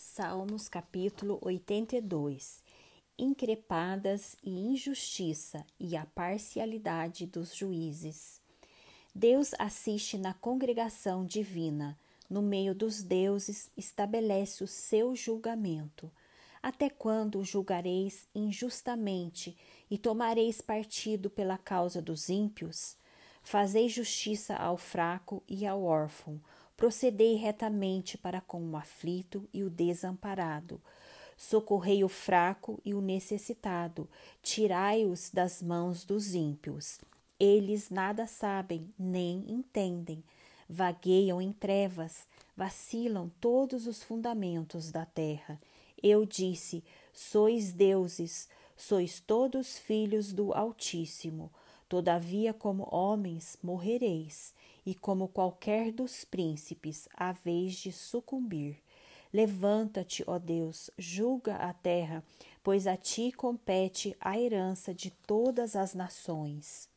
Salmos capítulo 82 Increpadas e injustiça e a parcialidade dos juízes. Deus assiste na congregação divina, no meio dos deuses estabelece o seu julgamento. Até quando julgareis injustamente e tomareis partido pela causa dos ímpios? Fazei justiça ao fraco e ao órfão, procedei retamente para com o aflito e o desamparado. Socorrei o fraco e o necessitado, tirai-os das mãos dos ímpios. Eles nada sabem, nem entendem, vagueiam em trevas, vacilam todos os fundamentos da terra. Eu disse: Sois deuses, sois todos filhos do Altíssimo. Todavia, como homens, morrereis e como qualquer dos príncipes, a vez de sucumbir. Levanta-te, ó Deus, julga a terra, pois a ti compete a herança de todas as nações.